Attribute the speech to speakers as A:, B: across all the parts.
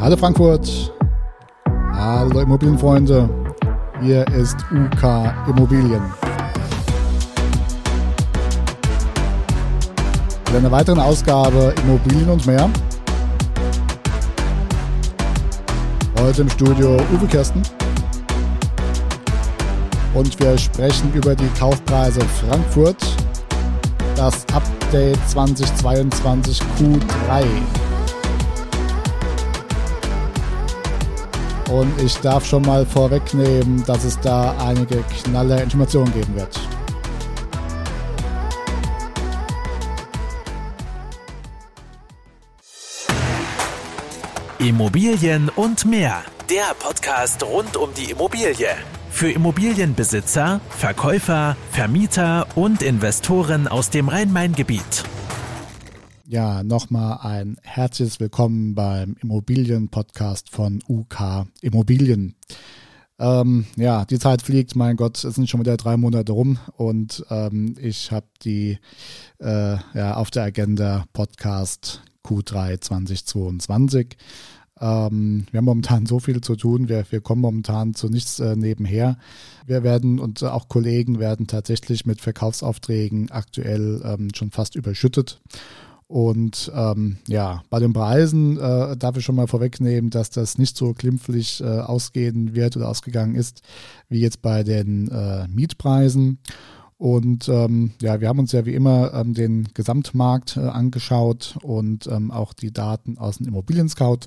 A: Hallo Frankfurt, hallo Immobilienfreunde, hier ist UK Immobilien. Mit einer weiteren Ausgabe Immobilien und mehr. Heute im Studio Uwe Kirsten. Und wir sprechen über die Kaufpreise Frankfurt. Das Update 2022 Q3. Und ich darf schon mal vorwegnehmen, dass es da einige knalle Informationen geben wird.
B: Immobilien und mehr. Der Podcast rund um die Immobilie. Für Immobilienbesitzer, Verkäufer, Vermieter und Investoren aus dem Rhein-Main-Gebiet.
A: Ja, nochmal ein herzliches Willkommen beim Immobilien-Podcast von UK Immobilien. Ähm, ja, die Zeit fliegt, mein Gott, es sind schon wieder drei Monate rum und ähm, ich habe die äh, ja, auf der Agenda Podcast Q3 2022. Ähm, wir haben momentan so viel zu tun, wir, wir kommen momentan zu nichts äh, nebenher. Wir werden und auch Kollegen werden tatsächlich mit Verkaufsaufträgen aktuell ähm, schon fast überschüttet. Und ähm, ja, bei den Preisen äh, darf ich schon mal vorwegnehmen, dass das nicht so glimpflich äh, ausgehen wird oder ausgegangen ist, wie jetzt bei den äh, Mietpreisen. Und ähm, ja, wir haben uns ja wie immer ähm, den Gesamtmarkt äh, angeschaut und ähm, auch die Daten aus dem Immobilien-Scout.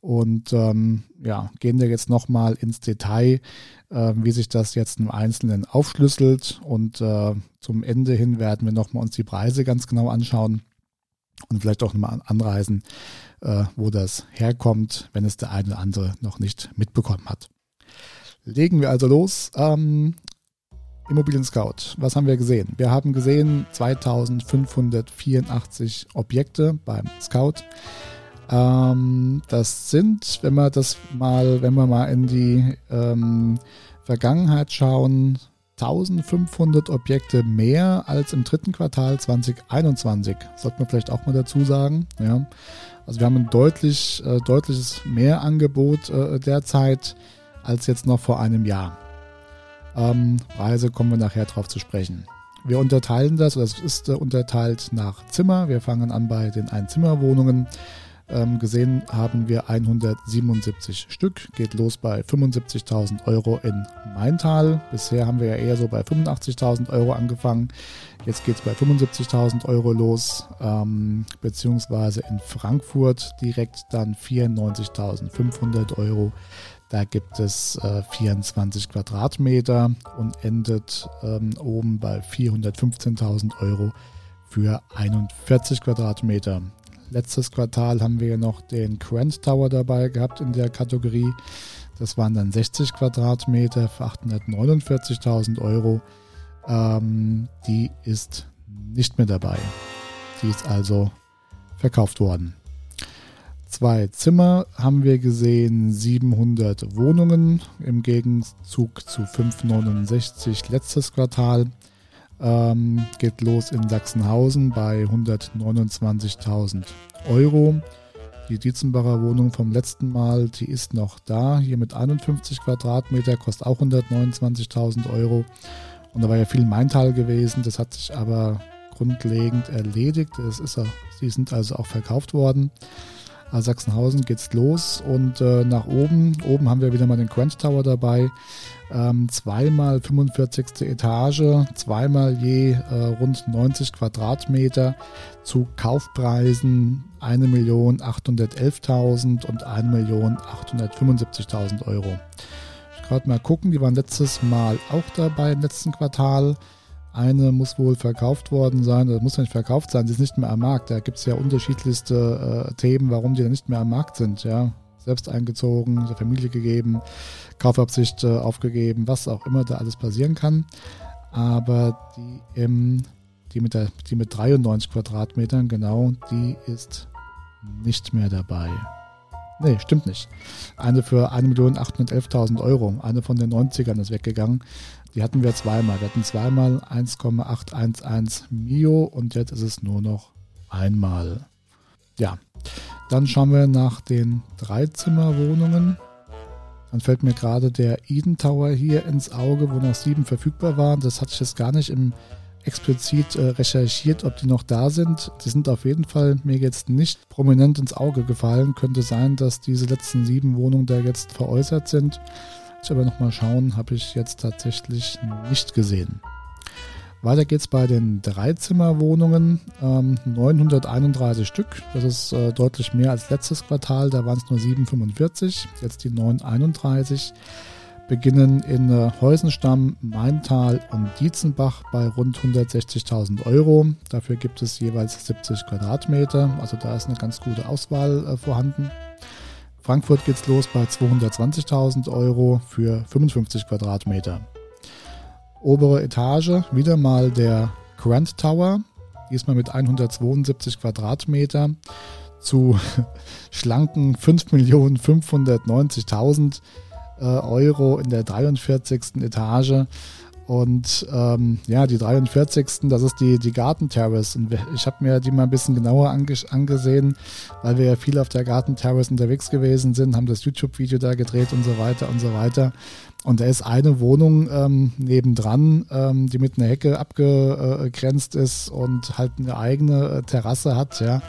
A: Und ähm, ja, gehen wir jetzt nochmal ins Detail, äh, wie sich das jetzt im Einzelnen aufschlüsselt. Und äh, zum Ende hin werden wir nochmal uns die Preise ganz genau anschauen und vielleicht auch nochmal anreisen, äh, wo das herkommt, wenn es der eine oder andere noch nicht mitbekommen hat. Legen wir also los. Ähm, Immobilien Scout, was haben wir gesehen? Wir haben gesehen 2584 Objekte beim Scout. Ähm, das sind, wenn wir das mal, wenn wir mal in die ähm, Vergangenheit schauen, 1500 Objekte mehr als im dritten Quartal 2021. Sollte man vielleicht auch mal dazu sagen. Ja. Also wir haben ein deutlich, äh, deutliches Mehrangebot äh, derzeit als jetzt noch vor einem Jahr. Ähm, Preise kommen wir nachher drauf zu sprechen. Wir unterteilen das, das ist äh, unterteilt nach Zimmer. Wir fangen an bei den Einzimmerwohnungen. Ähm, gesehen haben wir 177 Stück, geht los bei 75.000 Euro in Maintal. Bisher haben wir ja eher so bei 85.000 Euro angefangen. Jetzt geht es bei 75.000 Euro los, ähm, beziehungsweise in Frankfurt direkt dann 94.500 Euro. Da gibt es äh, 24 Quadratmeter und endet ähm, oben bei 415.000 Euro für 41 Quadratmeter. Letztes Quartal haben wir noch den Grand Tower dabei gehabt in der Kategorie. Das waren dann 60 Quadratmeter für 849.000 Euro. Ähm, die ist nicht mehr dabei. Die ist also verkauft worden. Zwei Zimmer haben wir gesehen, 700 Wohnungen im Gegenzug zu 569 letztes Quartal. Ähm, geht los in Sachsenhausen bei 129.000 Euro. Die Dietzenbacher Wohnung vom letzten Mal, die ist noch da. Hier mit 51 Quadratmeter, kostet auch 129.000 Euro. Und da war ja viel Maintal gewesen. Das hat sich aber grundlegend erledigt. Das ist, sie sind also auch verkauft worden. Sachsenhausen geht's los und äh, nach oben. Oben haben wir wieder mal den Grand Tower dabei. Ähm, zweimal 45. Etage, zweimal je äh, rund 90 Quadratmeter zu Kaufpreisen 1.811.000 und 1.875.000 Euro. Ich gerade mal gucken, die waren letztes Mal auch dabei im letzten Quartal. Eine muss wohl verkauft worden sein, oder muss nicht verkauft sein, sie ist nicht mehr am Markt. Da gibt es ja unterschiedlichste äh, Themen, warum die nicht mehr am Markt sind. Ja, selbst eingezogen, der Familie gegeben, Kaufabsicht äh, aufgegeben, was auch immer da alles passieren kann. Aber die, ähm, die, mit der, die mit 93 Quadratmetern, genau, die ist nicht mehr dabei. Nee, stimmt nicht. Eine für 1.811.000 Euro. Eine von den 90ern ist weggegangen. Die hatten wir zweimal. Wir hatten zweimal 1,811 Mio und jetzt ist es nur noch einmal. Ja, Dann schauen wir nach den Dreizimmerwohnungen. Dann fällt mir gerade der Eden Tower hier ins Auge, wo noch sieben verfügbar waren. Das hatte ich jetzt gar nicht im explizit äh, recherchiert, ob die noch da sind. Die sind auf jeden Fall mir jetzt nicht prominent ins Auge gefallen. Könnte sein, dass diese letzten sieben Wohnungen da jetzt veräußert sind. Ich aber nochmal schauen, habe ich jetzt tatsächlich nicht gesehen. Weiter geht's bei den Dreizimmerwohnungen. Ähm, 931 Stück. Das ist äh, deutlich mehr als letztes Quartal. Da waren es nur 745. Jetzt die 931 beginnen in äh, Heusenstamm, Maintal und Dietzenbach bei rund 160.000 Euro. Dafür gibt es jeweils 70 Quadratmeter, also da ist eine ganz gute Auswahl äh, vorhanden. Frankfurt geht's los bei 220.000 Euro für 55 Quadratmeter. Obere Etage, wieder mal der Grand Tower, diesmal mit 172 Quadratmeter zu schlanken 5.590.000 äh, Euro in der 43. Etage. Und ähm, ja, die 43. das ist die, die Garten Terrace. Und ich habe mir die mal ein bisschen genauer ange angesehen, weil wir ja viel auf der Garten Terrace unterwegs gewesen sind, haben das YouTube-Video da gedreht und so weiter und so weiter. Und da ist eine Wohnung ähm, nebendran, ähm, die mit einer Hecke abgegrenzt ist und halt eine eigene äh, Terrasse hat, ja.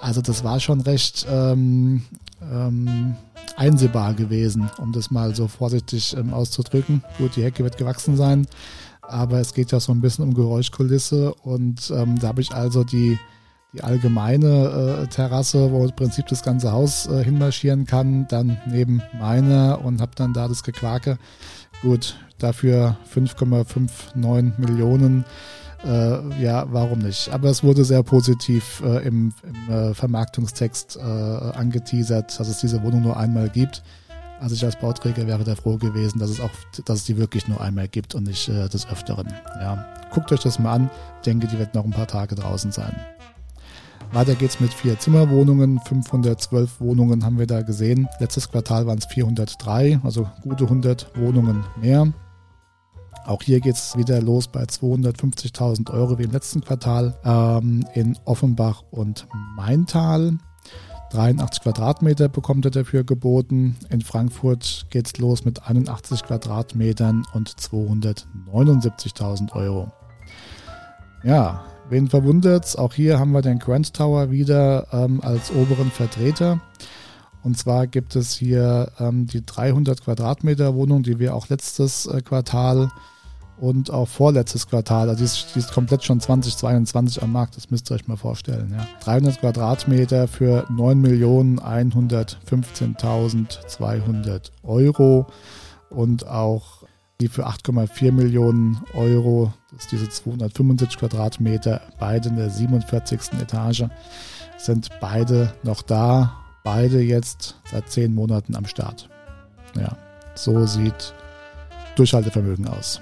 A: Also das war schon recht ähm, ähm, einsehbar gewesen, um das mal so vorsichtig ähm, auszudrücken. Gut, die Hecke wird gewachsen sein, aber es geht ja so ein bisschen um Geräuschkulisse und ähm, da habe ich also die, die allgemeine äh, Terrasse, wo im Prinzip das ganze Haus äh, hinmarschieren kann, dann neben meiner und habe dann da das Gequake. Gut, dafür 5,59 Millionen äh, ja, warum nicht? Aber es wurde sehr positiv äh, im, im äh, Vermarktungstext äh, angeteasert, dass es diese Wohnung nur einmal gibt. Also ich als Bauträger wäre da froh gewesen, dass es auch, dass es die wirklich nur einmal gibt und nicht äh, des Öfteren. Ja, guckt euch das mal an. Ich denke, die wird noch ein paar Tage draußen sein. Weiter geht's mit vier Zimmerwohnungen. 512 Wohnungen haben wir da gesehen. Letztes Quartal waren es 403, also gute 100 Wohnungen mehr. Auch hier geht es wieder los bei 250.000 Euro wie im letzten Quartal ähm, in Offenbach und Maintal. 83 Quadratmeter bekommt er dafür geboten. In Frankfurt geht es los mit 81 Quadratmetern und 279.000 Euro. Ja, wen verwundert's? Auch hier haben wir den Grand Tower wieder ähm, als oberen Vertreter. Und zwar gibt es hier ähm, die 300 Quadratmeter Wohnung, die wir auch letztes äh, Quartal und auch vorletztes Quartal, also die ist, die ist, komplett schon 2022 am Markt, das müsst ihr euch mal vorstellen. Ja. 300 Quadratmeter für 9.115.200 Euro und auch die für 8,4 Millionen Euro, das ist diese 275 Quadratmeter, beide in der 47. Etage, sind beide noch da, beide jetzt seit zehn Monaten am Start. Ja, so sieht Durchhaltevermögen aus.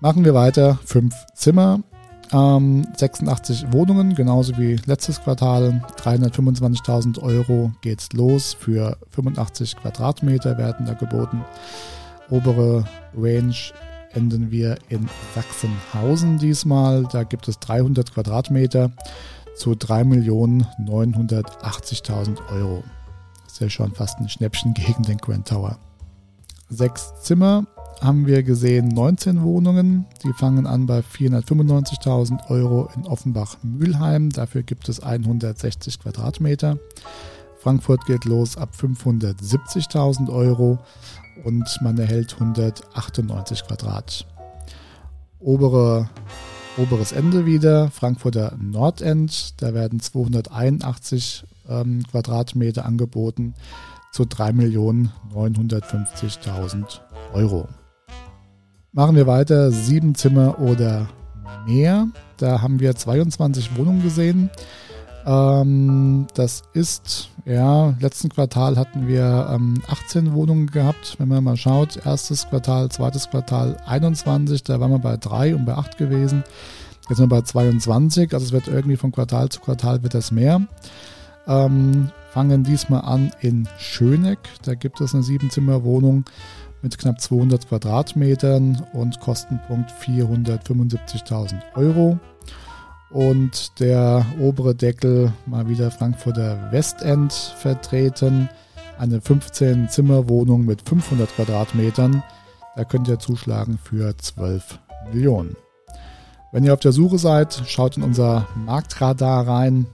A: Machen wir weiter. Fünf Zimmer, ähm, 86 Wohnungen, genauso wie letztes Quartal. 325.000 Euro geht's los für 85 Quadratmeter werden da geboten. Obere Range enden wir in Sachsenhausen diesmal. Da gibt es 300 Quadratmeter zu 3.980.000 Euro. Das ist ja schon fast ein Schnäppchen gegen den Grand Tower. Sechs Zimmer, haben wir gesehen 19 Wohnungen. Die fangen an bei 495.000 Euro in Offenbach-Mülheim. Dafür gibt es 160 Quadratmeter. Frankfurt geht los ab 570.000 Euro und man erhält 198 Quadrat. Obere, oberes Ende wieder, Frankfurter Nordend, da werden 281 ähm, Quadratmeter angeboten zu 3.950.000 Euro. Machen wir weiter, sieben Zimmer oder mehr. Da haben wir 22 Wohnungen gesehen. Ähm, das ist, ja, letzten Quartal hatten wir ähm, 18 Wohnungen gehabt. Wenn man mal schaut, erstes Quartal, zweites Quartal 21, da waren wir bei 3 und bei 8 gewesen. Jetzt sind wir bei 22, also es wird irgendwie von Quartal zu Quartal wird das mehr. Ähm, fangen diesmal an in Schöneck. Da gibt es eine Siebenzimmerwohnung mit knapp 200 Quadratmetern und Kostenpunkt 475.000 Euro. Und der obere Deckel mal wieder Frankfurter Westend vertreten. Eine 15-Zimmer-Wohnung mit 500 Quadratmetern. Da könnt ihr zuschlagen für 12 Millionen. Wenn ihr auf der Suche seid, schaut in unser Marktradar rein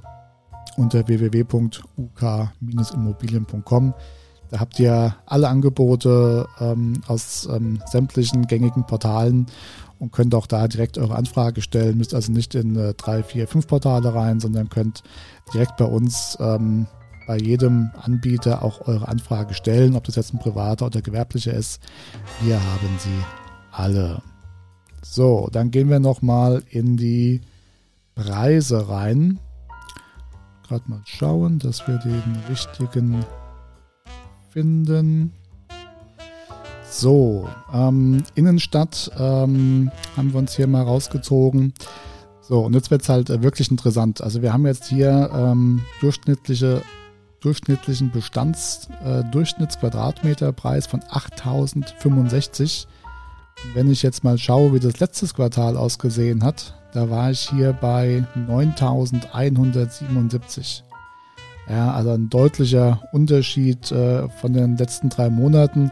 A: unter www.uk-immobilien.com. Da habt ihr alle Angebote ähm, aus ähm, sämtlichen gängigen Portalen und könnt auch da direkt eure Anfrage stellen. Müsst also nicht in äh, drei, vier, fünf Portale rein, sondern könnt direkt bei uns ähm, bei jedem Anbieter auch eure Anfrage stellen, ob das jetzt ein privater oder gewerblicher ist. Wir haben sie alle. So, dann gehen wir nochmal in die Preise rein. Gerade mal schauen, dass wir den richtigen finden. So, ähm, Innenstadt ähm, haben wir uns hier mal rausgezogen. So, und jetzt wird es halt äh, wirklich interessant. Also wir haben jetzt hier ähm, durchschnittliche, durchschnittlichen Bestands, äh, Durchschnittsquadratmeterpreis von 8065. Wenn ich jetzt mal schaue, wie das letztes Quartal ausgesehen hat, da war ich hier bei 9177. Ja, also ein deutlicher Unterschied äh, von den letzten drei Monaten.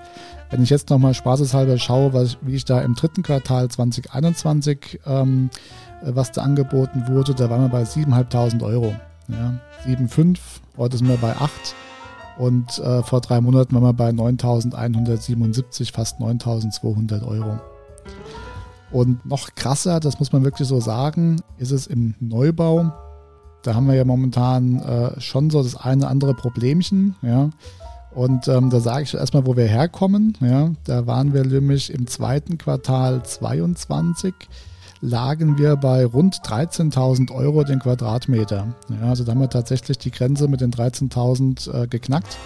A: Wenn ich jetzt nochmal spaßeshalber schaue, was, wie ich da im dritten Quartal 2021, ähm, was da angeboten wurde, da waren wir bei 7.500 Euro. Ja, 7,5, heute sind wir bei 8 und äh, vor drei Monaten waren wir bei 9.177, fast 9.200 Euro. Und noch krasser, das muss man wirklich so sagen, ist es im Neubau. Da haben wir ja momentan äh, schon so das eine andere Problemchen, ja. Und ähm, da sage ich erstmal, wo wir herkommen. Ja, da waren wir nämlich im zweiten Quartal 22 lagen wir bei rund 13.000 Euro den Quadratmeter. Ja, also da haben wir tatsächlich die Grenze mit den 13.000 äh, geknackt.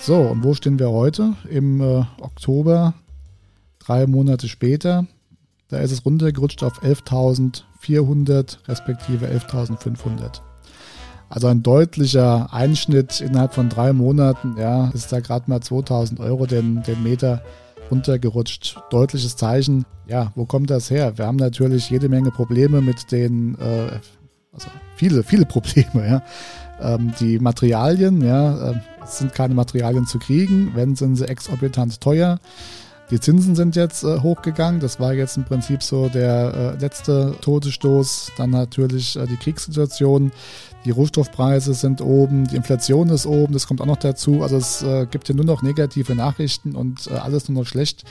A: So, und wo stehen wir heute? Im äh, Oktober, drei Monate später. Da ist es runtergerutscht auf 11.400 respektive 11.500. Also ein deutlicher Einschnitt innerhalb von drei Monaten. Ja, ist da gerade mal 2000 Euro den, den Meter runtergerutscht. Deutliches Zeichen. Ja, wo kommt das her? Wir haben natürlich jede Menge Probleme mit den, äh, also viele, viele Probleme. Ja. Ähm, die Materialien, ja, äh, sind keine Materialien zu kriegen. Wenn, sind sie exorbitant teuer. Die Zinsen sind jetzt äh, hochgegangen. Das war jetzt im Prinzip so der äh, letzte Todesstoß. Dann natürlich äh, die Kriegssituation. Die Rohstoffpreise sind oben, die Inflation ist oben, das kommt auch noch dazu. Also es äh, gibt hier nur noch negative Nachrichten und äh, alles nur noch schlecht.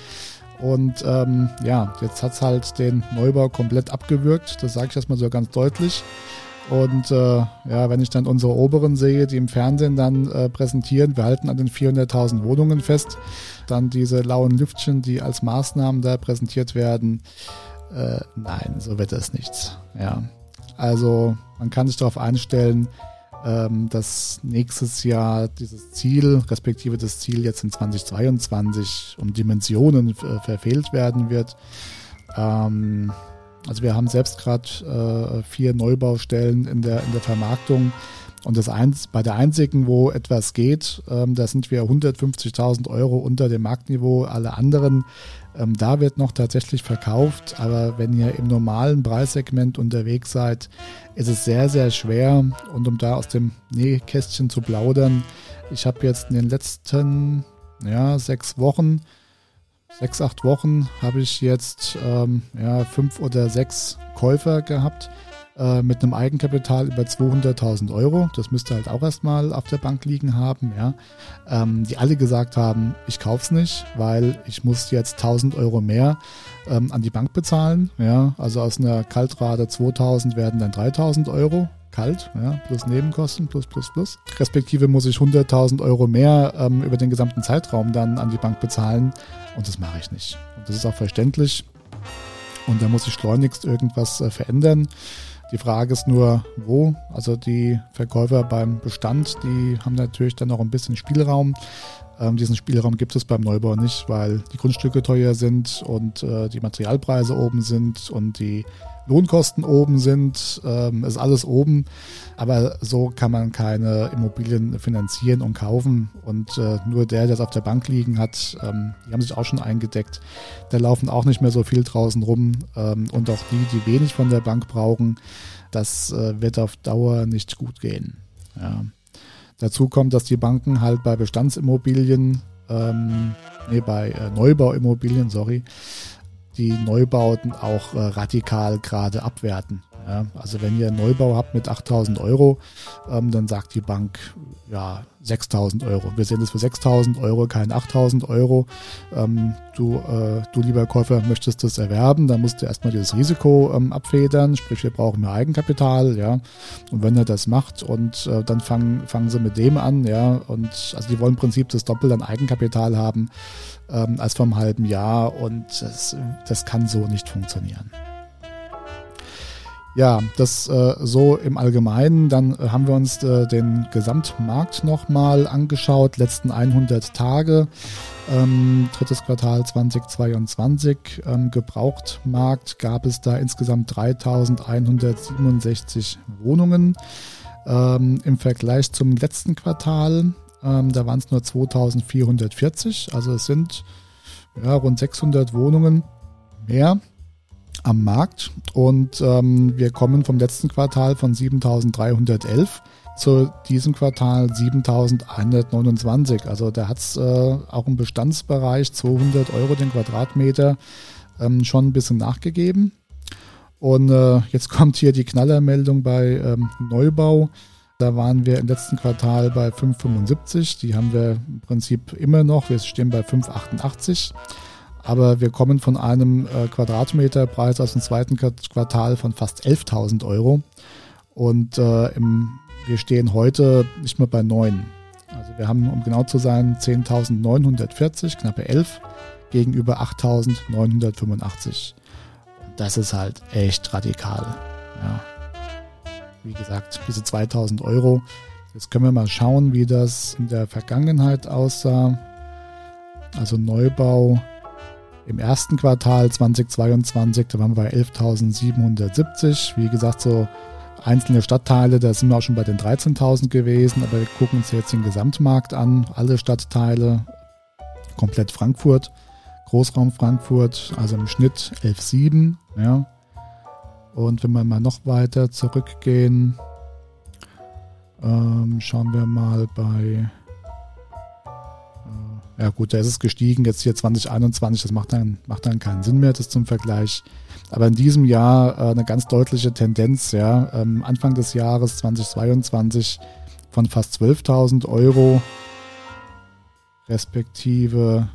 A: Und ähm, ja, jetzt hat es halt den Neubau komplett abgewürgt. Das sage ich erstmal so ganz deutlich. Und äh, ja, wenn ich dann unsere Oberen sehe, die im Fernsehen dann äh, präsentieren, wir halten an den 400.000 Wohnungen fest, dann diese lauen Lüftchen, die als Maßnahmen da präsentiert werden, äh, nein, so wird das nichts. Ja, also man kann sich darauf einstellen, ähm, dass nächstes Jahr dieses Ziel, respektive das Ziel jetzt in 2022 um Dimensionen äh, verfehlt werden wird. Ähm, also wir haben selbst gerade äh, vier Neubaustellen in der, in der Vermarktung. Und das eins, bei der einzigen, wo etwas geht, ähm, da sind wir 150.000 Euro unter dem Marktniveau. Alle anderen, ähm, da wird noch tatsächlich verkauft. Aber wenn ihr im normalen Preissegment unterwegs seid, ist es sehr, sehr schwer. Und um da aus dem Nähkästchen zu plaudern, ich habe jetzt in den letzten ja, sechs Wochen sechs, acht Wochen habe ich jetzt ähm, ja, fünf oder sechs Käufer gehabt äh, mit einem Eigenkapital über 200.000 Euro. Das müsste halt auch erstmal auf der Bank liegen haben, ja. Ähm, die alle gesagt haben, ich kaufe es nicht, weil ich muss jetzt 1000 Euro mehr ähm, an die Bank bezahlen, ja. Also aus einer Kaltrate 2000 werden dann 3000 Euro kalt, ja, plus Nebenkosten, plus, plus, plus. Respektive muss ich 100.000 Euro mehr ähm, über den gesamten Zeitraum dann an die Bank bezahlen und das mache ich nicht. Und das ist auch verständlich und da muss ich schleunigst irgendwas äh, verändern. Die Frage ist nur, wo. Also die Verkäufer beim Bestand, die haben natürlich dann noch ein bisschen Spielraum. Ähm, diesen Spielraum gibt es beim Neubau nicht, weil die Grundstücke teuer sind und äh, die Materialpreise oben sind und die Lohnkosten oben sind, ähm, ist alles oben. Aber so kann man keine Immobilien finanzieren und kaufen. Und äh, nur der, der es auf der Bank liegen hat, ähm, die haben sich auch schon eingedeckt. Da laufen auch nicht mehr so viel draußen rum. Ähm, und auch die, die wenig von der Bank brauchen, das äh, wird auf Dauer nicht gut gehen. Ja. Dazu kommt, dass die Banken halt bei Bestandsimmobilien, ähm, nee, bei äh, Neubauimmobilien, sorry, die Neubauten auch äh, radikal gerade abwerten. Ja, also wenn ihr einen Neubau habt mit 8000 Euro, ähm, dann sagt die Bank, ja, 6000 Euro. Wir sehen das für 6000 Euro, kein 8000 Euro. Ähm, du, äh, du, lieber Käufer, möchtest das erwerben, dann musst du erstmal dieses Risiko ähm, abfedern, sprich, wir brauchen mehr Eigenkapital, ja. Und wenn er das macht und äh, dann fangen, fangen sie mit dem an, ja, und also die wollen im Prinzip das Doppel an Eigenkapital haben ähm, als vor einem halben Jahr und das, das kann so nicht funktionieren. Ja, das äh, so im Allgemeinen. Dann äh, haben wir uns äh, den Gesamtmarkt nochmal angeschaut, letzten 100 Tage, ähm, drittes Quartal 2022. Ähm, Gebrauchtmarkt gab es da insgesamt 3167 Wohnungen. Ähm, Im Vergleich zum letzten Quartal, ähm, da waren es nur 2440, also es sind ja, rund 600 Wohnungen mehr am Markt und ähm, wir kommen vom letzten Quartal von 7311 zu diesem Quartal 7129. Also da hat es äh, auch im Bestandsbereich 200 Euro den Quadratmeter ähm, schon ein bisschen nachgegeben. Und äh, jetzt kommt hier die Knallermeldung bei ähm, Neubau. Da waren wir im letzten Quartal bei 5,75. Die haben wir im Prinzip immer noch. Wir stehen bei 5,88. Aber wir kommen von einem äh, Quadratmeterpreis aus dem zweiten Quartal von fast 11.000 Euro. Und äh, im, wir stehen heute nicht mehr bei 9. Also wir haben, um genau zu sein, 10.940, knappe 11, gegenüber 8.985. Und das ist halt echt radikal. Ja. Wie gesagt, diese 2000 Euro. Jetzt können wir mal schauen, wie das in der Vergangenheit aussah. Also Neubau im ersten Quartal 2022, da waren wir bei 11.770. Wie gesagt, so einzelne Stadtteile, da sind wir auch schon bei den 13.000 gewesen, aber wir gucken uns jetzt den Gesamtmarkt an, alle Stadtteile, komplett Frankfurt, Großraum Frankfurt, also im Schnitt 11,7. Ja. Und wenn wir mal noch weiter zurückgehen, ähm, schauen wir mal bei ja gut, da ist es gestiegen, jetzt hier 2021, das macht dann, macht dann keinen Sinn mehr, das zum Vergleich. Aber in diesem Jahr äh, eine ganz deutliche Tendenz, ja, ähm, Anfang des Jahres 2022 von fast 12.000 Euro respektive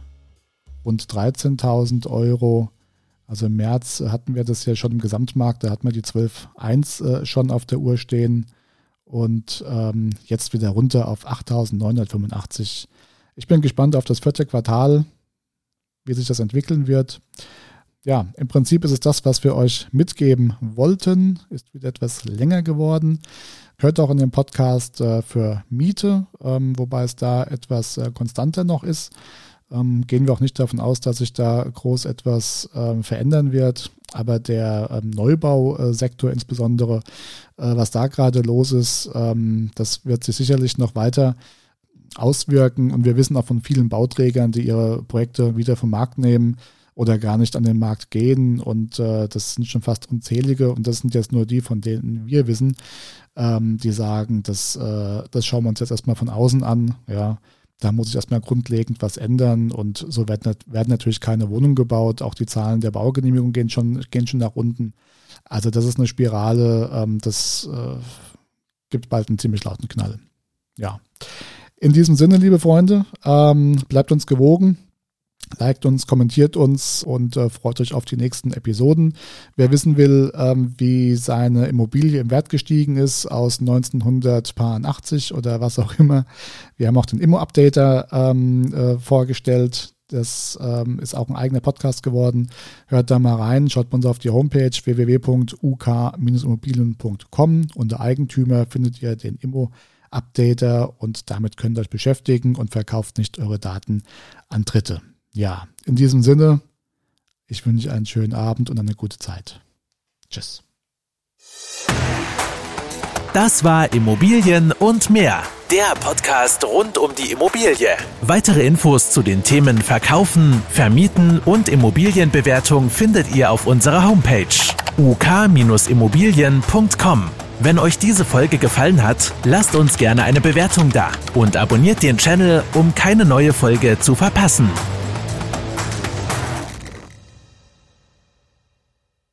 A: rund 13.000 Euro. Also im März hatten wir das ja schon im Gesamtmarkt, da hatten wir die 12.1 äh, schon auf der Uhr stehen und ähm, jetzt wieder runter auf 8.985 ich bin gespannt auf das vierte Quartal, wie sich das entwickeln wird. Ja, im Prinzip ist es das, was wir euch mitgeben wollten. Ist wieder etwas länger geworden. Hört auch in dem Podcast äh, für Miete, ähm, wobei es da etwas äh, konstanter noch ist. Ähm, gehen wir auch nicht davon aus, dass sich da groß etwas äh, verändern wird. Aber der ähm, Neubausektor insbesondere, äh, was da gerade los ist, ähm, das wird sich sicherlich noch weiter auswirken. Und wir wissen auch von vielen Bauträgern, die ihre Projekte wieder vom Markt nehmen oder gar nicht an den Markt gehen. Und äh, das sind schon fast unzählige. Und das sind jetzt nur die, von denen wir wissen, ähm, die sagen, das, äh, das schauen wir uns jetzt erstmal von außen an. Ja, da muss ich erstmal grundlegend was ändern. Und so werden, werden natürlich keine Wohnungen gebaut. Auch die Zahlen der Baugenehmigung gehen schon, gehen schon nach unten. Also das ist eine Spirale, ähm, das äh, gibt bald einen ziemlich lauten Knall. Ja. In diesem Sinne, liebe Freunde, ähm, bleibt uns gewogen. Liked uns, kommentiert uns und äh, freut euch auf die nächsten Episoden. Wer wissen will, ähm, wie seine Immobilie im Wert gestiegen ist aus 1980 oder was auch immer, wir haben auch den Immo-Updater ähm, äh, vorgestellt. Das ähm, ist auch ein eigener Podcast geworden. Hört da mal rein, schaut bei uns auf die Homepage www.uk-immobilien.com. Unter Eigentümer findet ihr den Immo Updater und damit könnt ihr euch beschäftigen und verkauft nicht eure Daten an Dritte. Ja, in diesem Sinne, ich wünsche einen schönen Abend und eine gute Zeit. Tschüss.
B: Das war Immobilien und mehr. Der Podcast rund um die Immobilie. Weitere Infos zu den Themen Verkaufen, Vermieten und Immobilienbewertung findet ihr auf unserer Homepage uk-immobilien.com. Wenn euch diese Folge gefallen hat, lasst uns gerne eine Bewertung da und abonniert den Channel, um keine neue Folge zu verpassen.